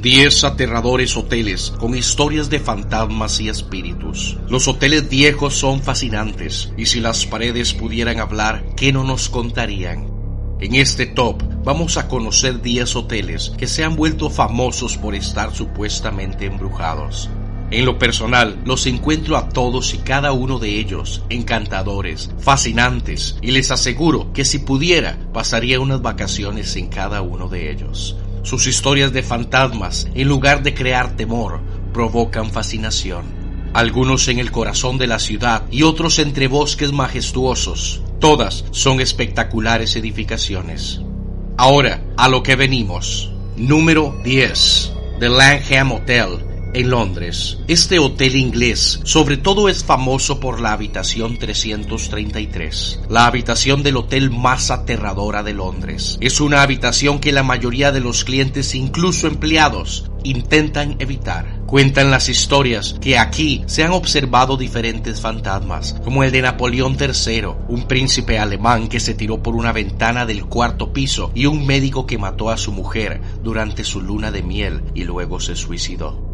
10 aterradores hoteles con historias de fantasmas y espíritus. Los hoteles viejos son fascinantes y si las paredes pudieran hablar, ¿qué no nos contarían? En este top vamos a conocer 10 hoteles que se han vuelto famosos por estar supuestamente embrujados. En lo personal, los encuentro a todos y cada uno de ellos encantadores, fascinantes, y les aseguro que si pudiera, pasaría unas vacaciones en cada uno de ellos. Sus historias de fantasmas, en lugar de crear temor, provocan fascinación. Algunos en el corazón de la ciudad y otros entre bosques majestuosos. Todas son espectaculares edificaciones. Ahora, a lo que venimos. Número 10. The Langham Hotel, en Londres. Este hotel inglés sobre todo es famoso por la habitación 333, la habitación del hotel más aterradora de Londres. Es una habitación que la mayoría de los clientes, incluso empleados, intentan evitar. Cuentan las historias que aquí se han observado diferentes fantasmas, como el de Napoleón III, un príncipe alemán que se tiró por una ventana del cuarto piso y un médico que mató a su mujer durante su luna de miel y luego se suicidó.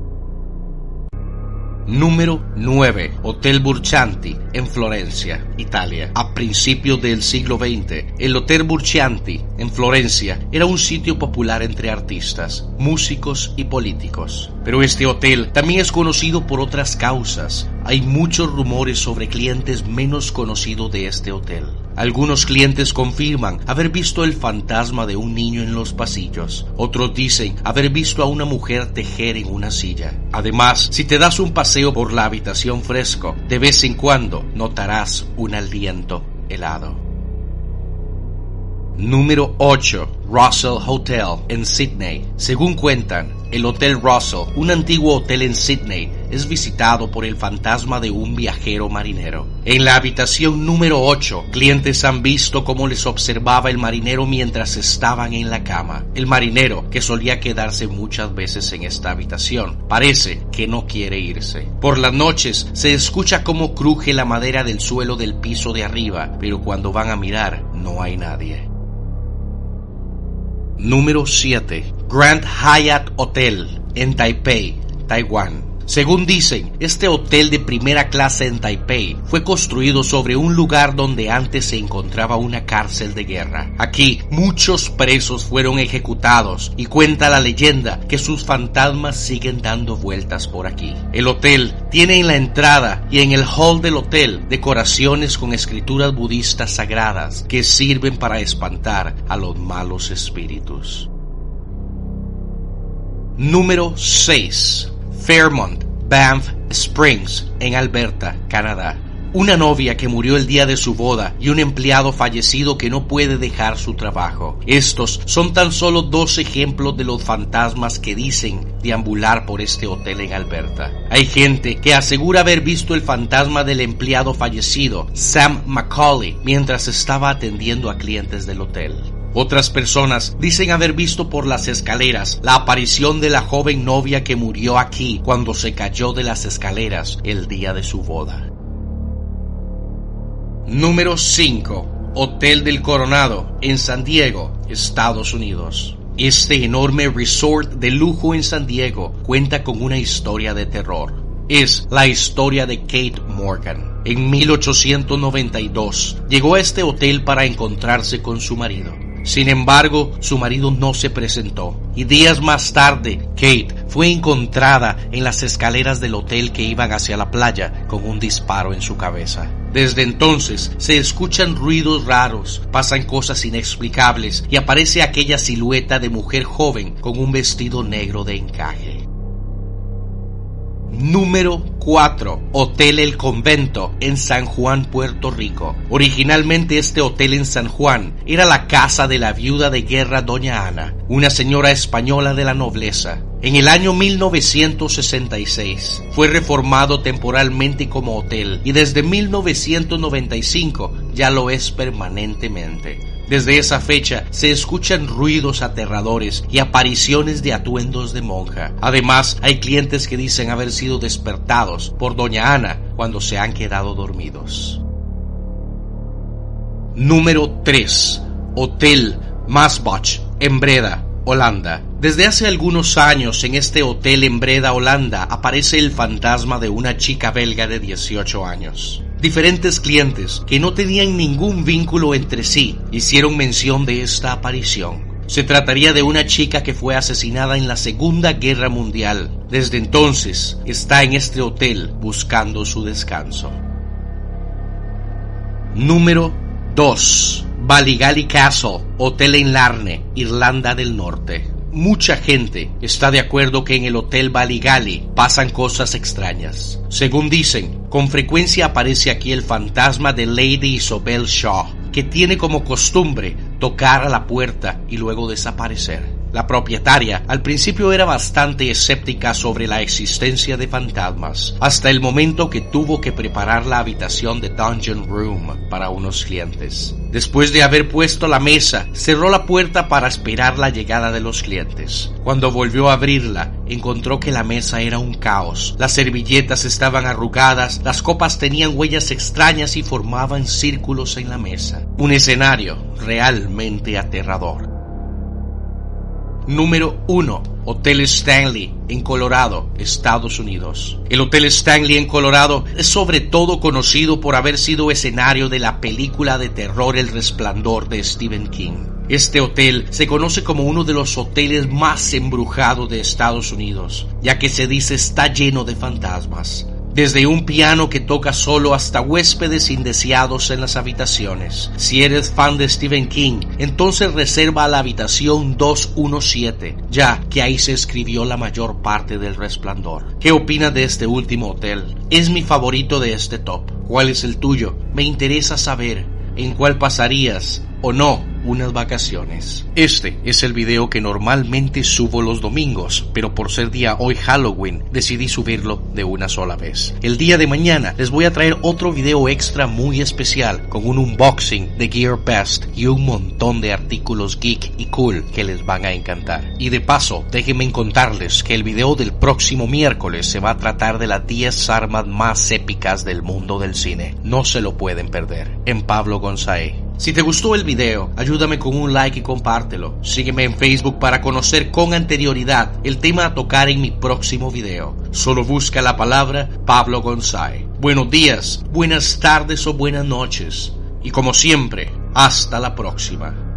Número 9. Hotel Burcianti, en Florencia, Italia. A principios del siglo XX, el Hotel Burcianti, en Florencia, era un sitio popular entre artistas, músicos y políticos. Pero este hotel también es conocido por otras causas. Hay muchos rumores sobre clientes menos conocidos de este hotel. Algunos clientes confirman haber visto el fantasma de un niño en los pasillos. Otros dicen haber visto a una mujer tejer en una silla. Además, si te das un paseo por la habitación fresco, de vez en cuando notarás un aliento helado. Número 8. Russell Hotel en Sydney. Según cuentan, el Hotel Russell, un antiguo hotel en Sydney, es visitado por el fantasma de un viajero marinero. En la habitación número 8, clientes han visto cómo les observaba el marinero mientras estaban en la cama. El marinero, que solía quedarse muchas veces en esta habitación, parece que no quiere irse. Por las noches se escucha cómo cruje la madera del suelo del piso de arriba, pero cuando van a mirar no hay nadie. Número 7. Grand Hyatt Hotel en Taipei, Taiwán. Según dicen, este hotel de primera clase en Taipei fue construido sobre un lugar donde antes se encontraba una cárcel de guerra. Aquí muchos presos fueron ejecutados y cuenta la leyenda que sus fantasmas siguen dando vueltas por aquí. El hotel tiene en la entrada y en el hall del hotel decoraciones con escrituras budistas sagradas que sirven para espantar a los malos espíritus. Número 6. Fairmont, Banff Springs, en Alberta, Canadá. Una novia que murió el día de su boda y un empleado fallecido que no puede dejar su trabajo. Estos son tan solo dos ejemplos de los fantasmas que dicen deambular por este hotel en Alberta. Hay gente que asegura haber visto el fantasma del empleado fallecido, Sam McCauley, mientras estaba atendiendo a clientes del hotel. Otras personas dicen haber visto por las escaleras la aparición de la joven novia que murió aquí cuando se cayó de las escaleras el día de su boda. Número 5. Hotel del Coronado en San Diego, Estados Unidos. Este enorme resort de lujo en San Diego cuenta con una historia de terror. Es la historia de Kate Morgan. En 1892 llegó a este hotel para encontrarse con su marido. Sin embargo, su marido no se presentó y días más tarde, Kate fue encontrada en las escaleras del hotel que iban hacia la playa con un disparo en su cabeza. Desde entonces se escuchan ruidos raros, pasan cosas inexplicables y aparece aquella silueta de mujer joven con un vestido negro de encaje. Número 4. Hotel El Convento en San Juan, Puerto Rico. Originalmente este hotel en San Juan era la casa de la viuda de guerra Doña Ana, una señora española de la nobleza. En el año 1966 fue reformado temporalmente como hotel y desde 1995 ya lo es permanentemente. Desde esa fecha se escuchan ruidos aterradores y apariciones de atuendos de monja. Además, hay clientes que dicen haber sido despertados por Doña Ana cuando se han quedado dormidos. Número 3. Hotel Masbach, en Breda, Holanda. Desde hace algunos años en este hotel en Breda, Holanda, aparece el fantasma de una chica belga de 18 años. Diferentes clientes que no tenían ningún vínculo entre sí hicieron mención de esta aparición. Se trataría de una chica que fue asesinada en la Segunda Guerra Mundial. Desde entonces está en este hotel buscando su descanso. Número 2. Baligali Castle, Hotel en Larne, Irlanda del Norte. Mucha gente está de acuerdo que en el Hotel Baligali pasan cosas extrañas. Según dicen, con frecuencia aparece aquí el fantasma de Lady Isobel Shaw, que tiene como costumbre tocar a la puerta y luego desaparecer. La propietaria al principio era bastante escéptica sobre la existencia de fantasmas, hasta el momento que tuvo que preparar la habitación de Dungeon Room para unos clientes. Después de haber puesto la mesa, cerró la puerta para esperar la llegada de los clientes. Cuando volvió a abrirla, encontró que la mesa era un caos. Las servilletas estaban arrugadas, las copas tenían huellas extrañas y formaban círculos en la mesa. Un escenario realmente aterrador. Número 1. Hotel Stanley en Colorado, Estados Unidos. El Hotel Stanley en Colorado es sobre todo conocido por haber sido escenario de la película de terror El Resplandor de Stephen King. Este hotel se conoce como uno de los hoteles más embrujados de Estados Unidos, ya que se dice está lleno de fantasmas desde un piano que toca solo hasta huéspedes indeseados en las habitaciones. Si eres fan de Stephen King, entonces reserva la habitación 217, ya que ahí se escribió la mayor parte del resplandor. ¿Qué opinas de este último hotel? Es mi favorito de este top. ¿Cuál es el tuyo? Me interesa saber en cuál pasarías o no unas vacaciones. Este es el video que normalmente subo los domingos, pero por ser día hoy Halloween decidí subirlo de una sola vez. El día de mañana les voy a traer otro video extra muy especial con un unboxing de Gear Best y un montón de artículos geek y cool que les van a encantar. Y de paso, déjenme contarles que el video del próximo miércoles se va a tratar de las 10 armas más épicas del mundo del cine. No se lo pueden perder. En Pablo González. Si te gustó el video, ayúdame con un like y compártelo. Sígueme en Facebook para conocer con anterioridad el tema a tocar en mi próximo video. Solo busca la palabra Pablo González. Buenos días, buenas tardes o buenas noches. Y como siempre, hasta la próxima.